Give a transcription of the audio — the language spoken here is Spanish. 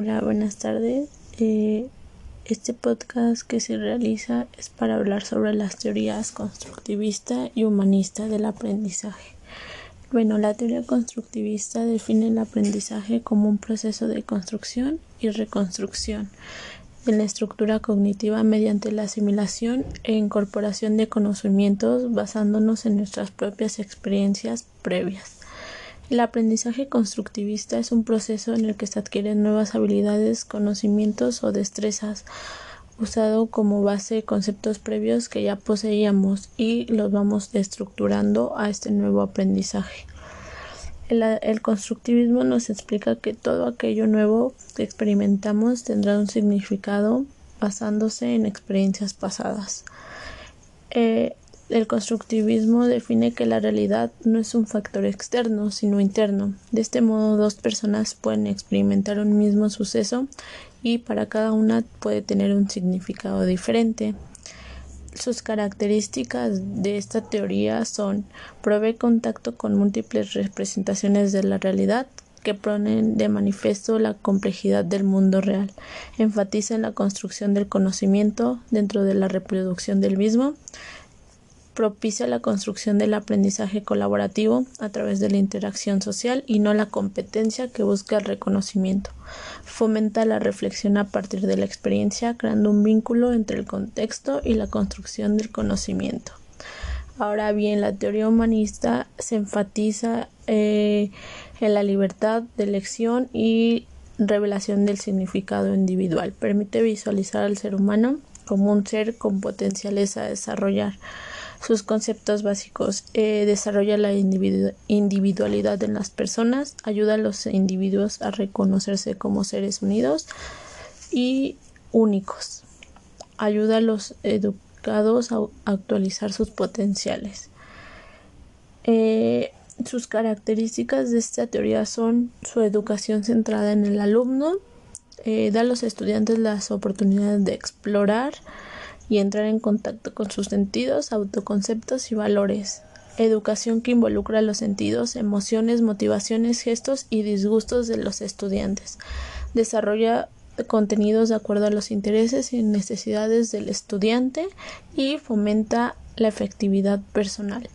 Hola, buenas tardes. Eh, este podcast que se realiza es para hablar sobre las teorías constructivista y humanista del aprendizaje. Bueno, la teoría constructivista define el aprendizaje como un proceso de construcción y reconstrucción en la estructura cognitiva mediante la asimilación e incorporación de conocimientos basándonos en nuestras propias experiencias previas. El aprendizaje constructivista es un proceso en el que se adquieren nuevas habilidades, conocimientos o destrezas usado como base conceptos previos que ya poseíamos y los vamos estructurando a este nuevo aprendizaje. El, constructivismo nos explica que todo aquello nuevo que experimentamos tendrá un significado basándose en experiencias pasadas. Eh, el constructivismo define que la realidad no es un factor externo, sino interno. De este modo, dos personas pueden experimentar un mismo suceso y para cada una puede tener un significado diferente. Sus características de esta teoría son provee contacto con múltiples representaciones de la realidad que ponen de manifiesto la complejidad del mundo real, enfatiza en la construcción del conocimiento dentro de la reproducción del mismo, propicia la construcción del aprendizaje colaborativo a través de la interacción social y no la competencia que busca el reconocimiento. Fomenta la reflexión a partir de la experiencia, creando un vínculo entre el contexto y la construcción del conocimiento. Ahora bien, la teoría humanista se enfatiza eh, en la libertad de elección y revelación del significado individual. Permite visualizar al ser humano como un ser con potenciales a desarrollar sus conceptos básicos. Eh, desarrolla la individualidad en las personas, ayuda a los individuos a reconocerse como seres unidos y únicos. Ayuda a los educados a actualizar sus potenciales. Eh, sus características de esta teoría son su educación centrada en el alumno, eh, da a los estudiantes las oportunidades de explorar, y entrar en contacto con sus sentidos, autoconceptos y valores. Educación que involucra los sentidos, emociones, motivaciones, gestos y disgustos de los estudiantes. Desarrolla contenidos de acuerdo a los intereses y necesidades del estudiante y fomenta la efectividad personal.